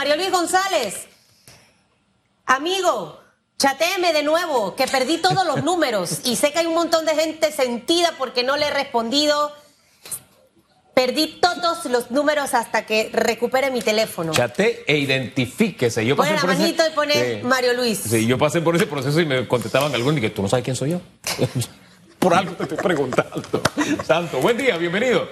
Mario Luis González. Amigo, chateeme de nuevo, que perdí todos los números y sé que hay un montón de gente sentida porque no le he respondido. Perdí todos los números hasta que recupere mi teléfono. Chate e identifíquese. Yo pasé la por manito ese, y pone Mario Luis. Sí, yo pasé por ese proceso y me contestaban algunos y que tú no sabes quién soy yo. por algo te estoy preguntando. Santo, buen día, bienvenido.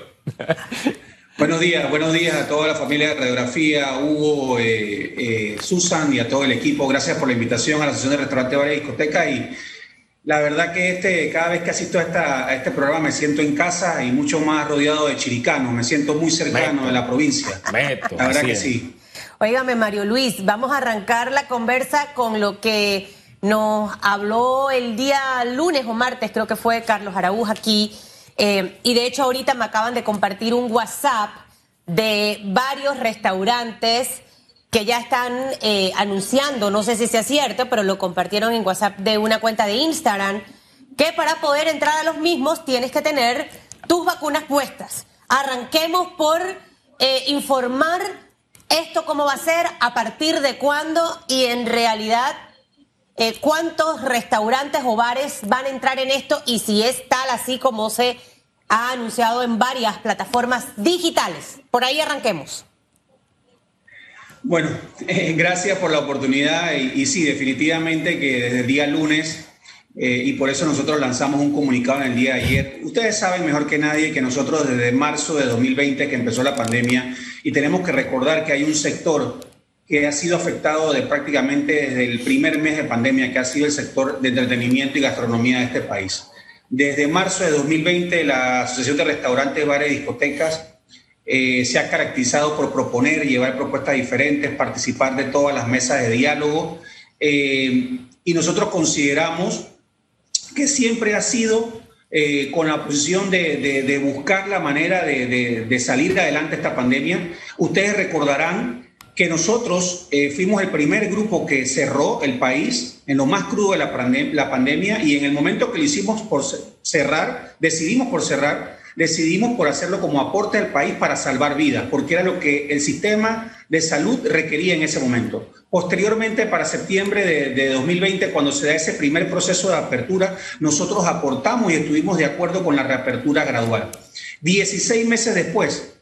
Buenos días, buenos días a toda la familia de Radiografía, Hugo, eh, eh, Susan y a todo el equipo. Gracias por la invitación a la sesión de Restaurante Bar y Discoteca y la verdad que este, cada vez que asisto a, esta, a este programa me siento en casa y mucho más rodeado de chiricanos, me siento muy cercano de la provincia. la verdad que sí. Óigame, Mario Luis, vamos a arrancar la conversa con lo que nos habló el día lunes o martes, creo que fue Carlos Araúj aquí. Eh, y de hecho ahorita me acaban de compartir un WhatsApp de varios restaurantes que ya están eh, anunciando, no sé si sea cierto, pero lo compartieron en WhatsApp de una cuenta de Instagram, que para poder entrar a los mismos tienes que tener tus vacunas puestas. Arranquemos por eh, informar esto cómo va a ser, a partir de cuándo y en realidad eh, cuántos restaurantes o bares van a entrar en esto y si es tal así como se ha anunciado en varias plataformas digitales. Por ahí arranquemos. Bueno, eh, gracias por la oportunidad y, sí, definitivamente que desde el día lunes eh, y por eso nosotros lanzamos un comunicado en el día de ayer. Ustedes saben mejor que nadie que nosotros desde marzo de 2020 que empezó la pandemia y tenemos que recordar que hay un sector que ha sido afectado de prácticamente desde el primer mes de pandemia, que ha sido el sector de entretenimiento y gastronomía de este país. Desde marzo de 2020, la Asociación de Restaurantes, Bares y Discotecas eh, se ha caracterizado por proponer, llevar propuestas diferentes, participar de todas las mesas de diálogo. Eh, y nosotros consideramos que siempre ha sido eh, con la posición de, buscar la manera de, de, salir adelante esta pandemia. Ustedes recordarán que nosotros fuimos el primer grupo que cerró el país en lo más crudo de la, la pandemia y en el momento que lo hicimos por cerrar, decidimos por cerrar, decidimos por hacerlo como aporte al país para salvar vidas, porque era lo que el sistema de salud requería en ese momento. Posteriormente, para septiembre de, 2020, cuando se da ese primer proceso de apertura, nosotros aportamos y estuvimos de acuerdo con la reapertura gradual. 16 meses después,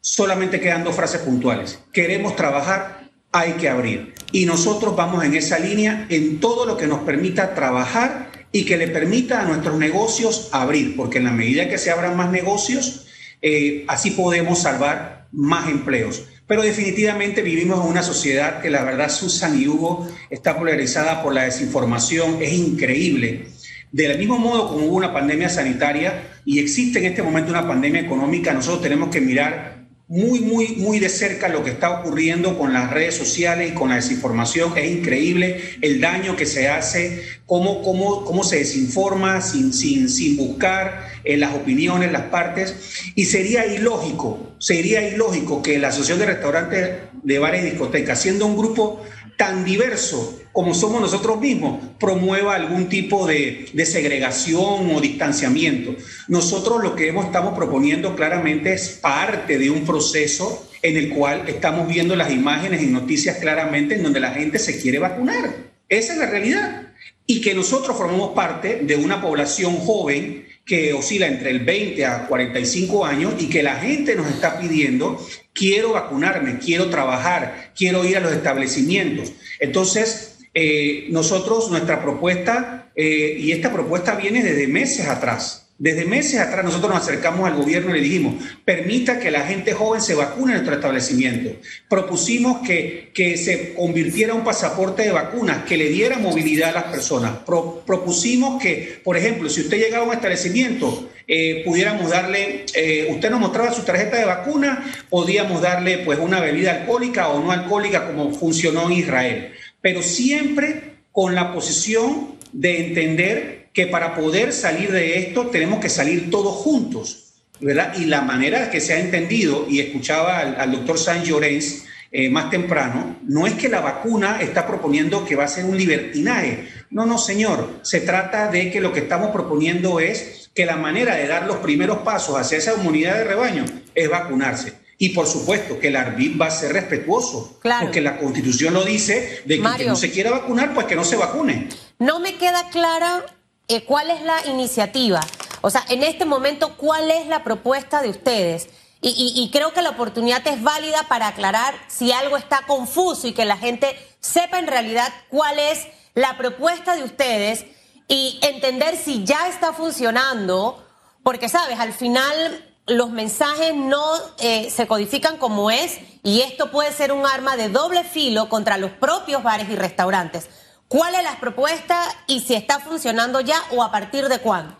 solamente quedan dos frases puntuales. Queremos trabajar, hay que abrir. Y nosotros vamos en esa línea en todo lo que nos permita trabajar y que le permita a nuestros negocios abrir, porque en la medida que se abran más negocios, eh, así podemos salvar más empleos. Pero definitivamente vivimos en una sociedad que la verdad, Susan y Hugo, está polarizada por la desinformación. Es increíble. Del mismo modo como hubo una pandemia sanitaria y existe en este momento una pandemia económica, nosotros tenemos que mirar muy, muy, muy de cerca lo que está ocurriendo con las redes sociales y con la desinformación. Es increíble el daño que se hace, cómo, cómo, cómo se desinforma sin, sin, sin buscar eh, las opiniones, las partes. Y sería ilógico, sería ilógico que la Asociación de Restaurantes de Bares y Discotecas, siendo un grupo tan diverso como somos nosotros mismos, promueva algún tipo de, segregación o distanciamiento. Nosotros lo que hemos, estamos proponiendo claramente es parte de un proceso en el cual estamos viendo las imágenes y noticias claramente en donde la gente se quiere vacunar. Esa es la realidad. Y que nosotros formamos parte de una población joven que oscila entre el 20 a 45 años y que la gente nos está pidiendo, quiero vacunarme, quiero trabajar, quiero ir a los establecimientos. Entonces, eh, nosotros, nuestra propuesta, eh, y esta propuesta viene desde meses atrás, desde meses atrás nosotros nos acercamos al gobierno y le dijimos, permita que la gente joven se vacune en nuestro establecimiento. Propusimos que, que se convirtiera un pasaporte de vacunas, que le diera movilidad a las personas. propusimos que, por ejemplo, si usted llegaba a un establecimiento, eh, pudiéramos darle, eh, usted nos mostraba su tarjeta de vacuna, podíamos darle pues una bebida alcohólica o no alcohólica como funcionó en Israel. Pero siempre con la posición de entender que para poder salir de esto tenemos que salir todos juntos, ¿verdad? Y la manera que se ha entendido, y escuchaba al, doctor San Llorens eh, más temprano, no es que la vacuna está proponiendo que va a ser un libertinaje. No, no, señor. Se trata de que lo que estamos proponiendo es que la manera de dar los primeros pasos hacia esa inmunidad de rebaño es vacunarse. Y por supuesto que el arbit va a ser respetuoso, Claro. porque la constitución lo dice, de que, Mario. que no se quiera vacunar, pues que no se vacune. No me queda clara eh, cuál es la iniciativa. O sea, en este momento, ¿cuál es la propuesta de ustedes? Y, creo que la oportunidad es válida para aclarar si algo está confuso y que la gente sepa en realidad cuál es la propuesta de ustedes y entender si ya está funcionando, porque sabes, al final los mensajes no eh, se codifican como es y esto puede ser un arma de doble filo contra los propios bares y restaurantes. ¿Cuál es la propuesta y si está funcionando ya o a partir de cuándo?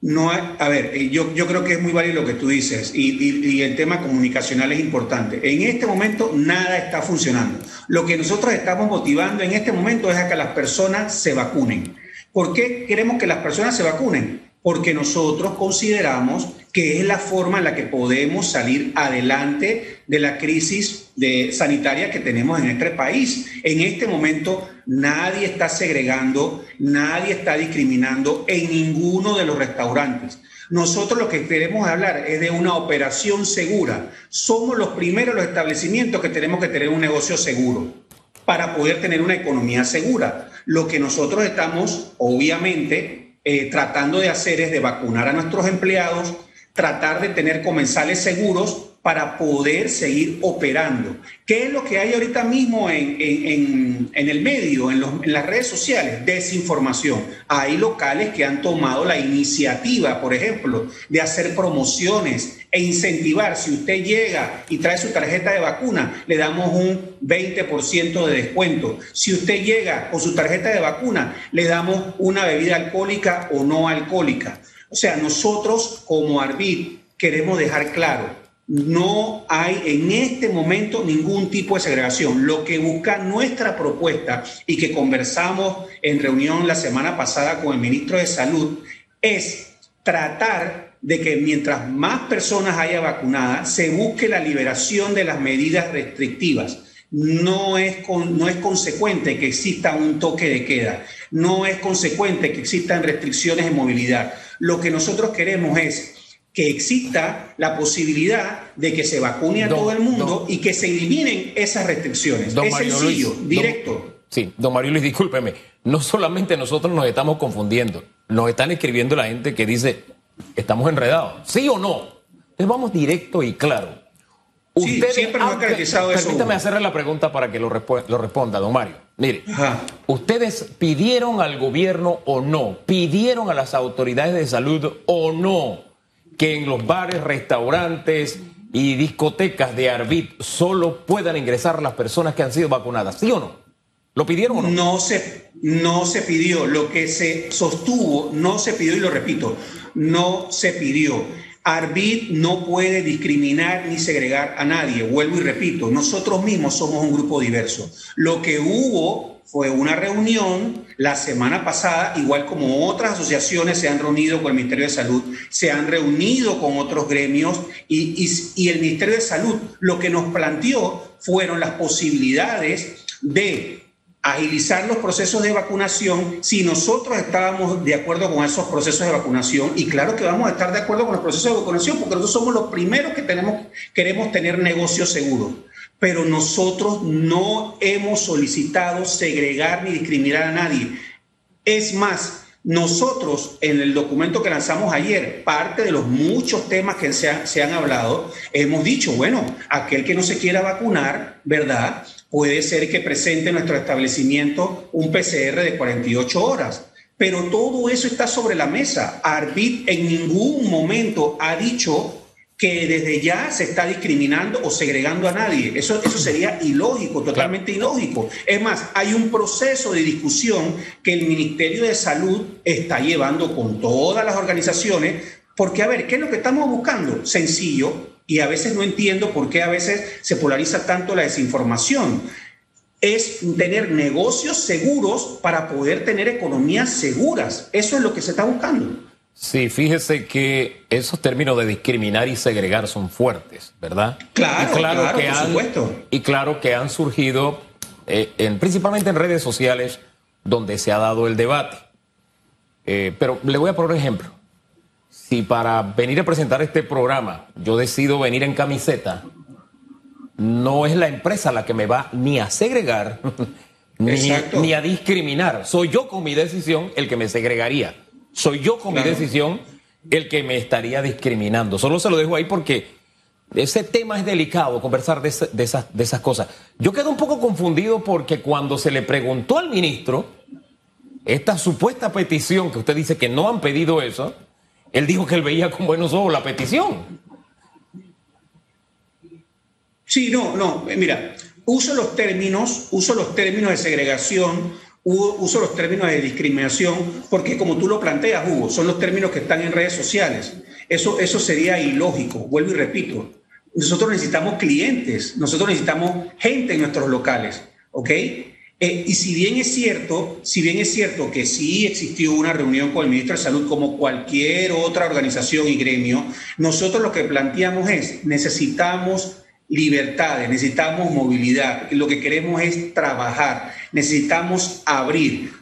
No a ver, eh, yo, yo creo que es muy válido lo que tú dices y, y- y el tema comunicacional es importante. En este momento nada está funcionando. Lo que nosotros estamos motivando en este momento es a que las personas se vacunen. ¿Por qué queremos que las personas se vacunen? Porque nosotros consideramos que es la forma en la que podemos salir adelante de la crisis sanitaria que tenemos en este país. En este momento nadie está segregando, nadie está discriminando en ninguno de los restaurantes. Nosotros lo que queremos hablar es de una operación segura. Somos los primeros los establecimientos que tenemos que tener un negocio seguro para poder tener una economía segura. Lo que nosotros estamos, obviamente, eh, tratando de hacer es de vacunar a nuestros empleados, tratar de tener comensales seguros para poder seguir operando. ¿Qué es lo que hay ahorita mismo en, en- el medio, en las redes sociales? Desinformación. Hay locales que han tomado la iniciativa, por ejemplo, de hacer promociones e incentivar. Si usted llega y trae su tarjeta de vacuna, le damos un 20% de descuento. Si usted llega con su tarjeta de vacuna, le damos una bebida alcohólica o no alcohólica. O sea, nosotros como Arbit queremos dejar claro, no hay en este momento ningún tipo de segregación. Lo que busca nuestra propuesta y que conversamos en reunión la semana pasada con el ministro de Salud es tratar de que mientras más personas haya vacunadas, se busque la liberación de las medidas restrictivas. No es, no es consecuente que exista un toque de queda, no es consecuente que existan restricciones de movilidad. Lo que nosotros queremos es que exista la posibilidad de que se vacune a Don- todo el mundo don- y que se eliminen esas restricciones. Don es Mario sencillo, Luis, directo. sí, don Mario Luis, discúlpeme. No solamente nosotros nos estamos confundiendo, nos están escribiendo la gente que dice, estamos enredados. ¿Sí o no? Entonces vamos directo y claro. Sí, siempre nos ha aunque- caracterizado eso, Permítame hacerle la pregunta para que lo, responda, don Mario. Mire, Ajá. ¿ustedes pidieron al gobierno o no? ¿Pidieron a las autoridades de salud o no que en los bares, restaurantes y discotecas de Arbit solo puedan ingresar las personas que han sido vacunadas? ¿Sí o no? ¿Lo pidieron o no? No se, no se pidió, lo que se sostuvo, no se pidió, y lo repito, no se pidió. Arbit no puede discriminar ni segregar a nadie, vuelvo y repito, nosotros mismos somos un grupo diverso. Lo que hubo fue una reunión la semana pasada, igual como otras asociaciones se han reunido con el Ministerio de Salud, se han reunido con otros gremios y, y- y el Ministerio de Salud lo que nos planteó fueron las posibilidades de agilizar los procesos de vacunación si nosotros estábamos de acuerdo con esos procesos de vacunación. Y claro que vamos a estar de acuerdo con los procesos de vacunación porque nosotros somos los primeros que tenemos queremos tener negocios seguros. Pero nosotros no hemos solicitado segregar ni discriminar a nadie. Es más nosotros en el documento que lanzamos ayer, parte de los muchos temas que se han, se han hablado, hemos dicho, bueno, aquel que no se quiera vacunar, ¿verdad? Puede ser que presente en nuestro establecimiento un PCR de 48 horas. Pero todo eso está sobre la mesa. Arbit en ningún momento ha dicho que desde ya se está discriminando o segregando a nadie. Eso, eso sería ilógico, totalmente ilógico. Es más, hay un proceso de discusión que el Ministerio de Salud está llevando con todas las organizaciones, porque a ver, ¿qué es lo que estamos buscando? Sencillo, y a veces no entiendo por qué a veces se polariza tanto la desinformación. Es tener negocios seguros para poder tener economías seguras. Eso es lo que se está buscando. Sí, fíjese que esos términos de discriminar y segregar son fuertes, ¿verdad? Claro, y claro, por han, supuesto. Y claro que han surgido, eh, en, principalmente en redes sociales, donde se ha dado el debate. Eh, pero le voy a poner un ejemplo. Si para venir a presentar este programa yo decido venir en camiseta, no es la empresa la que me va ni a segregar ni, a discriminar. Soy yo con mi decisión el que me segregaría. Soy yo con mi decisión el que me estaría discriminando. Solo se lo dejo ahí porque ese tema es delicado, conversar de, esas, de esas cosas. Yo quedo un poco confundido porque cuando se le preguntó al ministro esta supuesta petición, que usted dice que no han pedido eso, él dijo que él veía con buenos ojos la petición. Sí, no, no, eh, mira, uso los términos, uso los términos de segregación, uso los términos de discriminación, porque como tú lo planteas, Hugo, son los términos que están en redes sociales. Eso, eso sería ilógico, vuelvo y repito. Nosotros necesitamos clientes, nosotros necesitamos gente en nuestros locales, ¿ok? Eh, y si bien es cierto, si bien es cierto que sí existió una reunión con el ministro de Salud como cualquier otra organización y gremio, nosotros lo que planteamos es necesitamos libertades, necesitamos movilidad, lo que queremos es trabajar, necesitamos abrir.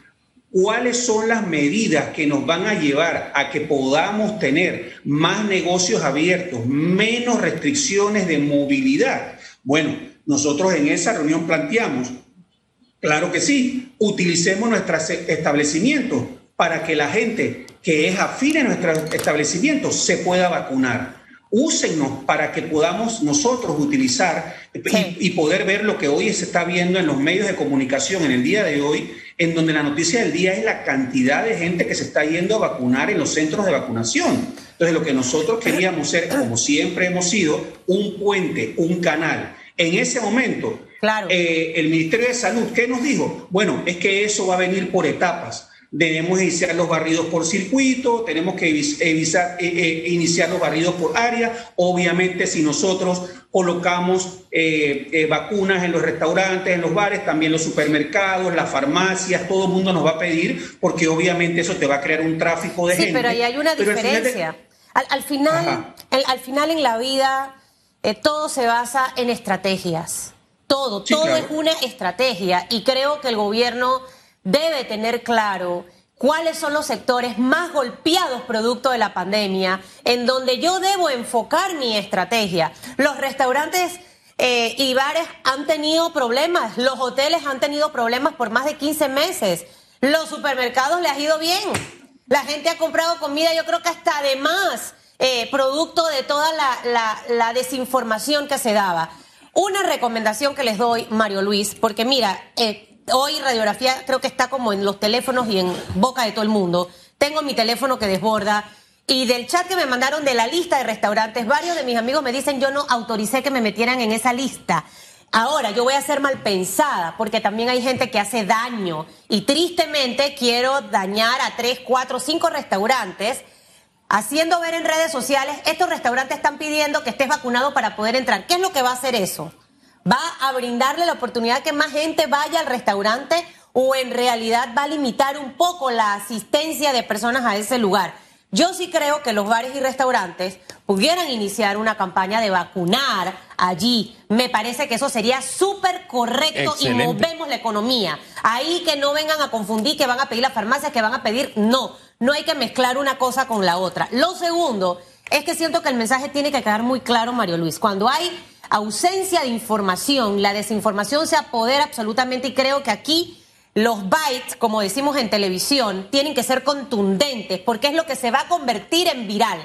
¿Cuáles son las medidas que nos van a llevar a que podamos tener más negocios abiertos, menos restricciones de movilidad? Bueno, nosotros en esa reunión planteamos Claro que sí, utilicemos nuestros establecimientos para que la gente que es afín a nuestros establecimientos se pueda vacunar. Úsenos para que podamos nosotros utilizar y, poder ver lo que hoy se está viendo en los medios de comunicación en el día de hoy, en donde la noticia del día es la cantidad de gente que se está yendo a vacunar en los centros de vacunación. Entonces, lo que nosotros queríamos ser, como siempre hemos sido, un puente, un canal. En ese momento, Claro. Eh, el Ministerio de Salud, ¿qué nos dijo? Bueno, es que eso va a venir por etapas. Debemos iniciar los barridos por circuito, tenemos que eh, eh, iniciar los barridos por área. Obviamente, si nosotros colocamos vacunas en los restaurantes, en los bares, también los supermercados, las farmacias, todo el mundo nos va a pedir, porque obviamente eso te va a crear un tráfico de gente. Sí, pero ahí hay una diferencia. Al final, al, final, en la vida, todo se basa en estrategias. Todo, todo es una estrategia y creo que el gobierno debe tener claro cuáles son los sectores más golpeados producto de la pandemia, en donde yo debo enfocar mi estrategia. Los restaurantes eh, y bares han tenido problemas, los hoteles han tenido problemas por más de 15 meses, los supermercados les ha ido bien, la gente ha comprado comida, yo creo que hasta además, eh, producto de toda la desinformación que se daba. Una recomendación que les doy, Mario Luis, porque mira, eh, hoy radiografía creo que está como en los teléfonos y en boca de todo el mundo. Tengo mi teléfono que desborda. Y del chat que me mandaron de la lista de restaurantes, varios de mis amigos me dicen yo no autoricé que me metieran en esa lista. Ahora, yo voy a ser mal pensada, porque también hay gente que hace daño. Y tristemente quiero dañar a tres, cuatro, cinco restaurantes haciendo ver en redes sociales, estos restaurantes están pidiendo que estés vacunado para poder entrar. ¿Qué es lo que va a hacer eso? ¿Va a brindarle la oportunidad que más gente vaya al restaurante o en realidad va a limitar un poco la asistencia de personas a ese lugar? Yo sí creo que los bares y restaurantes pudieran iniciar una campaña de vacunar allí. Me parece que eso sería súper correcto y movemos la economía. Ahí que no vengan a confundir que van a pedir las farmacias, que van a pedir. No, no hay que mezclar una cosa con la otra. Lo segundo es que siento que el mensaje tiene que quedar muy claro, Mario Luis. Cuando hay ausencia de información, la desinformación se apodera absolutamente y creo que aquí los bytes, como decimos en televisión, tienen que ser contundentes porque es lo que se va a convertir en viral.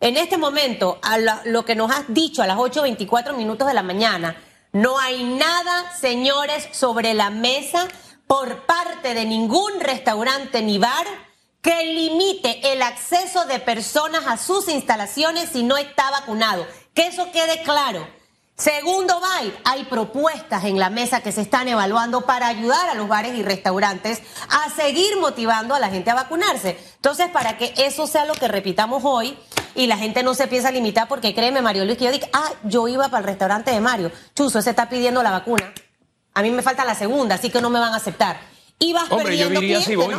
En este momento, a lo, que nos has dicho a las 8.24 minutos de la mañana, no hay nada, señores, sobre la mesa por parte de ningún restaurante ni bar que limite el acceso de personas a sus instalaciones si no está vacunado. Que eso quede claro. Segundo byte, hay propuestas en la mesa que se están evaluando para ayudar a los bares y restaurantes a seguir motivando a la gente a vacunarse. Entonces, para que eso sea lo que repitamos hoy y la gente no se piensa limitar, porque créeme, Mario Luis, que yo digo, ah, yo iba para el restaurante de Mario, Chuzo, se está pidiendo la vacuna. A mí me falta la segunda, así que no me van a aceptar. Y vas Hombre, yo diría si voy.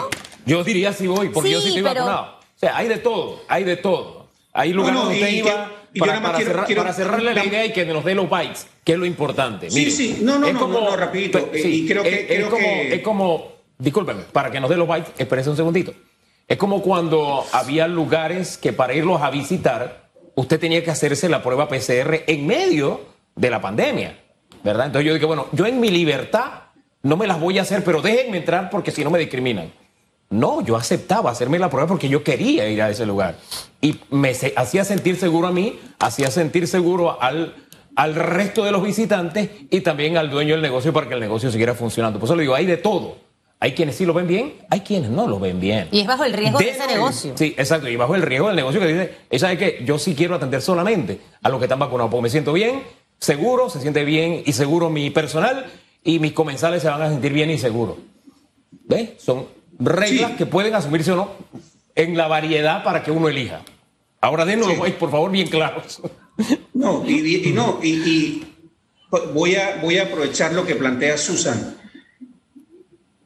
Yo diría si voy, porque yo sí estoy vacunado. O sea, hay de todo, hay de todo. Hay lugares donde iba para, cerrarle la idea y que nos dé los bytes, que es lo importante. sí, sí, no, no, es como, no, rapidito. y creo que, es, como, es como, discúlpeme, para que nos dé los bytes, espérese un segundito. Es como cuando había lugares que para irlos a visitar, usted tenía que hacerse la prueba PCR en medio de la pandemia. ¿verdad? Entonces yo dije, bueno, yo en mi libertad no me las voy a hacer, pero déjenme entrar porque si no me discriminan. No, yo aceptaba hacerme la prueba porque yo quería ir a ese lugar. Y me hacía sentir seguro a mí, hacía sentir seguro al, al resto de los visitantes y también al dueño del negocio para que el negocio siguiera funcionando. Por eso le digo, hay de todo. Hay quienes sí lo ven bien, hay quienes no lo ven bien. Y es bajo el riesgo de, ese negocio. Sí, exacto. Y bajo el riesgo del negocio que dice, esa es que yo sí quiero atender solamente a los que están vacunados, porque me siento bien, seguro, se siente bien y seguro mi personal y mis comensales se van a sentir bien y seguros. ¿Ves? Son reglas que pueden asumirse o no en la variedad para que uno elija. Ahora denos por favor, bien claros. No, y, no, y, voy, a, voy a aprovechar lo que plantea Susan.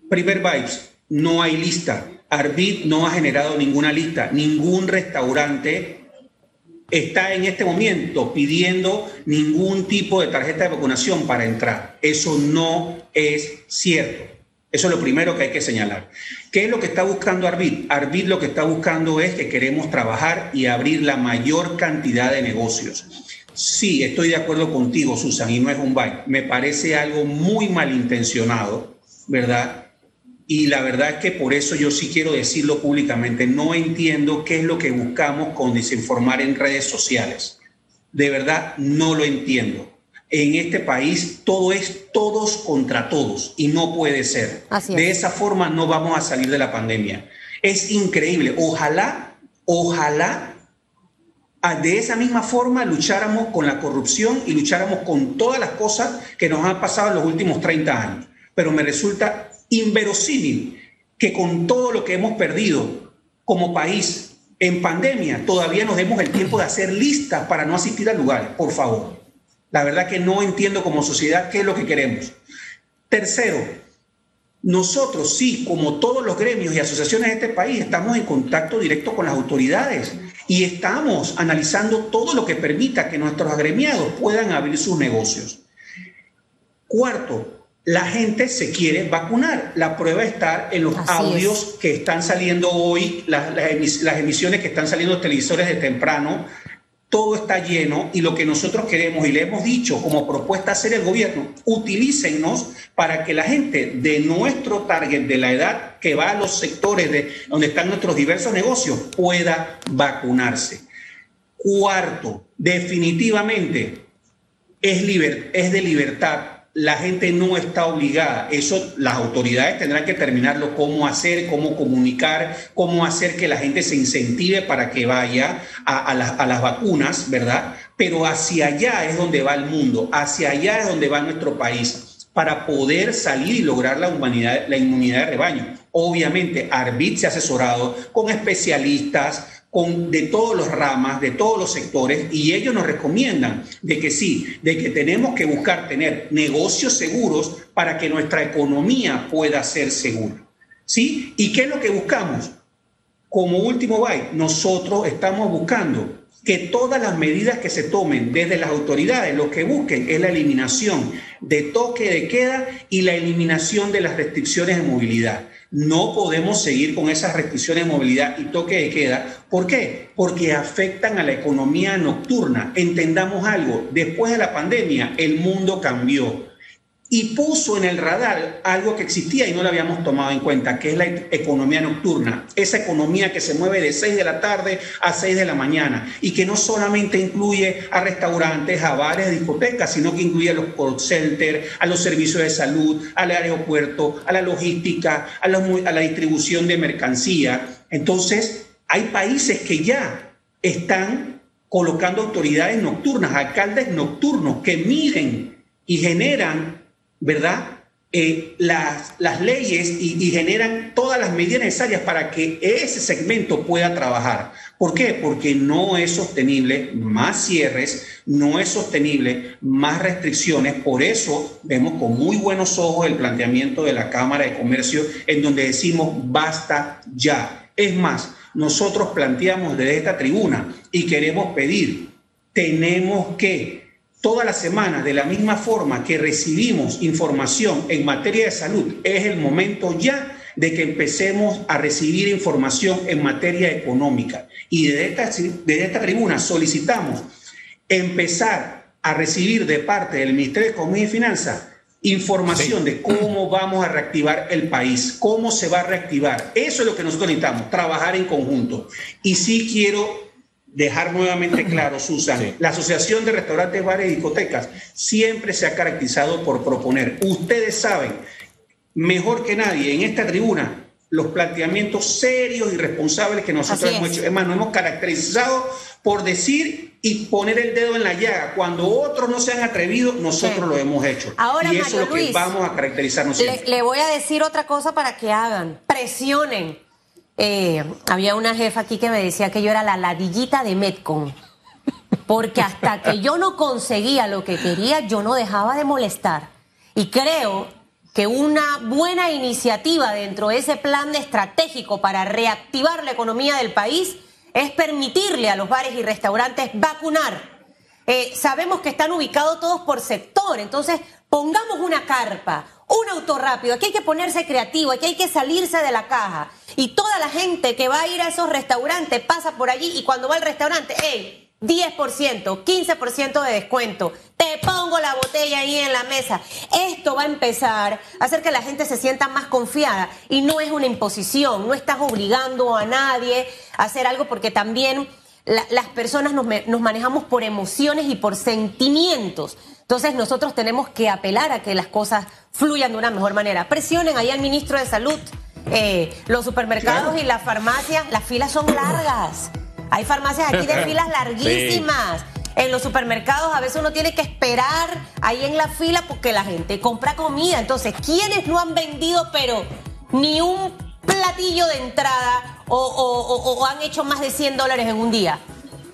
Primer Vibes, no hay lista. Arbit no ha generado ninguna lista. Ningún restaurante está en este momento pidiendo ningún tipo de tarjeta de vacunación para entrar. Eso no es cierto. Eso es lo primero que hay que señalar. ¿Qué es lo que está buscando Arbit? Arbit lo que está buscando es que queremos trabajar y abrir la mayor cantidad de negocios. Sí, estoy de acuerdo contigo, Susan, y no es un byte. Me parece algo muy malintencionado, ¿verdad? Y la verdad es que por eso yo sí quiero decirlo públicamente. No entiendo qué es lo que buscamos con desinformar en redes sociales. De verdad, no lo entiendo en este país todo es todos contra todos y no puede ser. de esa forma no vamos a salir de la pandemia. Es increíble. Ojalá, ojalá ah, de esa misma forma lucháramos con la corrupción y lucháramos con todas las cosas que nos han pasado en los últimos 30 años. Pero me resulta inverosímil que con todo lo que hemos perdido como país en pandemia todavía nos demos el tiempo de hacer listas para no asistir a lugares, por favor. La verdad que no entiendo como sociedad qué es lo que queremos. Tercero, nosotros sí, como todos los gremios y asociaciones de este país, estamos en contacto directo con las autoridades y estamos analizando todo lo que permita que nuestros agremiados puedan abrir sus negocios. Cuarto, la gente se quiere vacunar. La prueba está en los audios que están saliendo hoy, las, las, emisiones que están saliendo de televisores de temprano, todo está lleno y lo que nosotros queremos y le hemos dicho como propuesta hacer el gobierno, utilícennos para que la gente de nuestro target, de la edad que va a los sectores de donde están nuestros diversos negocios, pueda vacunarse. Cuarto, definitivamente es, es de libertad la gente no está obligada. Eso las autoridades tendrán que terminarlo, cómo hacer, cómo comunicar, cómo hacer que la gente se incentive para que vaya a, las vacunas, ¿verdad? Pero hacia allá es donde va el mundo, hacia allá es donde va nuestro país, para poder salir y lograr la, humanidad, la inmunidad de rebaño. Obviamente, Arbit se ha asesorado con especialistas, de todas las ramas, de todos los sectores, y ellos nos recomiendan de que sí, de que tenemos que buscar tener negocios seguros para que nuestra economía pueda ser segura. ¿Sí? ¿Y qué es lo que buscamos? Como último byte, nosotros estamos buscando que todas las medidas que se tomen desde las autoridades, lo que busquen es la eliminación de toque de queda y la eliminación de las restricciones de movilidad. No podemos seguir con esas restricciones de movilidad y toque de queda. ¿Por qué? Porque afectan a la economía nocturna. Entendamos algo, después de la pandemia el mundo cambió y puso en el radar algo que existía y no lo habíamos tomado en cuenta, que es la economía nocturna, esa economía que se mueve de 6 de la tarde a 6 de la mañana y que no solamente incluye a restaurantes, a bares, a discotecas, sino que incluye a los call centers, a los servicios de salud, al aeropuerto, a la logística, a la, a la distribución de mercancía. Entonces, hay países que ya están colocando autoridades nocturnas, alcaldes nocturnos que miden y generan ¿verdad? Eh, las, leyes y, generan todas las medidas necesarias para que ese segmento pueda trabajar. ¿Por qué? Porque no es sostenible más cierres, no es sostenible más restricciones. Por eso vemos con muy buenos ojos el planteamiento de la Cámara de Comercio en donde decimos basta ya. Es más, nosotros planteamos desde esta tribuna y queremos pedir, tenemos que toda la semana, de la misma forma que recibimos información en materia de salud, es el momento ya de que empecemos a recibir información en materia económica. Y desde esta, esta tribuna solicitamos empezar a recibir de parte del Ministerio de Economía y Finanzas información de cómo vamos a reactivar el país, cómo se va a reactivar. Eso es lo que nosotros necesitamos, trabajar en conjunto. Y sí quiero dejar nuevamente claro, Susan, la Asociación de Restaurantes, Bares y Discotecas siempre se ha caracterizado por proponer, ustedes saben, mejor que nadie en esta tribuna, los planteamientos serios y responsables que nosotros hemos hecho. Es más, nos hemos caracterizado por decir y poner el dedo en la llaga. Cuando otros no se han atrevido, nosotros lo hemos hecho. Ahora, y eso es lo que vamos a caracterizarnos le, le, voy a decir otra cosa para que hagan. Presionen. Eh, había una jefa aquí que me decía que yo era la ladillita de Metcon. Porque hasta que yo no conseguía lo que quería, yo no dejaba de molestar. Y creo que una buena iniciativa dentro de ese plan estratégico para reactivar la economía del país es permitirle a los bares y restaurantes vacunar. Eh, sabemos que están ubicados todos por sector, entonces pongamos una carpa, un auto rápido, aquí hay que ponerse creativo, aquí hay que salirse de la caja. Y toda la gente que va a ir a esos restaurantes pasa por allí y cuando va al restaurante, ¡hey! 10%, 15% de descuento. Te pongo la botella ahí en la mesa. Esto va a empezar a hacer que la gente se sienta más confiada y no es una imposición, no estás obligando a nadie a hacer algo porque también las personas nos, nos manejamos por emociones y por sentimientos. Entonces nosotros tenemos que apelar a que las cosas fluyan de una mejor manera. Presionen ahí al ministro de Salud. Eh, los supermercados y las farmacias, las filas son largas. Hay farmacias aquí de filas larguísimas. En los supermercados a veces uno tiene que esperar ahí en la fila porque la gente compra comida. Entonces, ¿quiénes no han vendido pero ni un platillo de entrada o, han hecho más de 100 dólares en un día?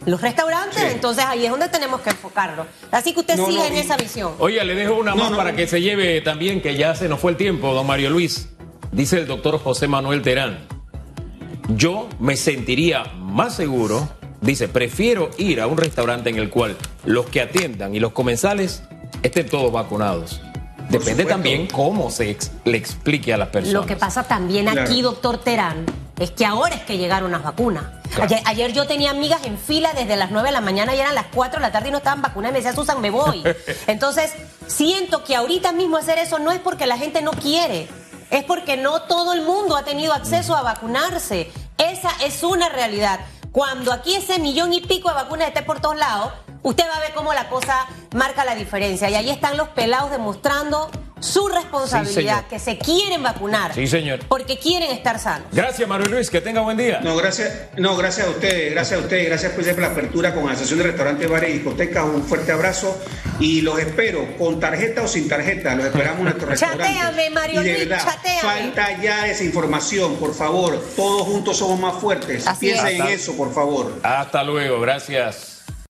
Los restaurantes, entonces ahí es donde tenemos que enfocarlo. Así que usted sigue en esa visión. Oye, le dejo una más para que se lleve también, que ya se nos fue el tiempo, don Mario Luis. Dice el doctor José Manuel Terán yo me sentiría más seguro, dice, prefiero ir a un restaurante en el cual los que atiendan y los comensales estén todos vacunados. Depende también cómo se le explique a las personas. Lo que pasa también aquí, doctor Terán, es que ahora es que llegaron las vacunas. Ayer, yo tenía amigas en fila desde las 9 de la mañana y eran las 4 de la tarde y no estaban vacunadas y me decía, Susan, me voy. Entonces, siento que ahorita mismo hacer eso no es porque la gente no quiere, es porque no todo el mundo ha tenido acceso a vacunarse. Esa es una realidad. Cuando aquí ese millón y pico de vacunas esté por todos lados, usted va a ver cómo la cosa marca la diferencia. Y ahí están los pelados demostrando su responsabilidad, que se quieren vacunar. Sí, señor. Porque quieren estar sanos. Gracias, Mario Luis, que tenga buen día. No, gracias, no, gracias a ustedes, gracias a ustedes, gracias pues, por la apertura con la Asociación de Restaurantes, Bares y Discotecas. Un fuerte abrazo y los espero, con tarjeta o sin tarjeta, los esperamos en nuestro restaurante. Chateame, Mario Luis, chateame. Falta ya esa información, por favor. Todos juntos somos más fuertes. Piensen en eso, por favor. Hasta luego, gracias.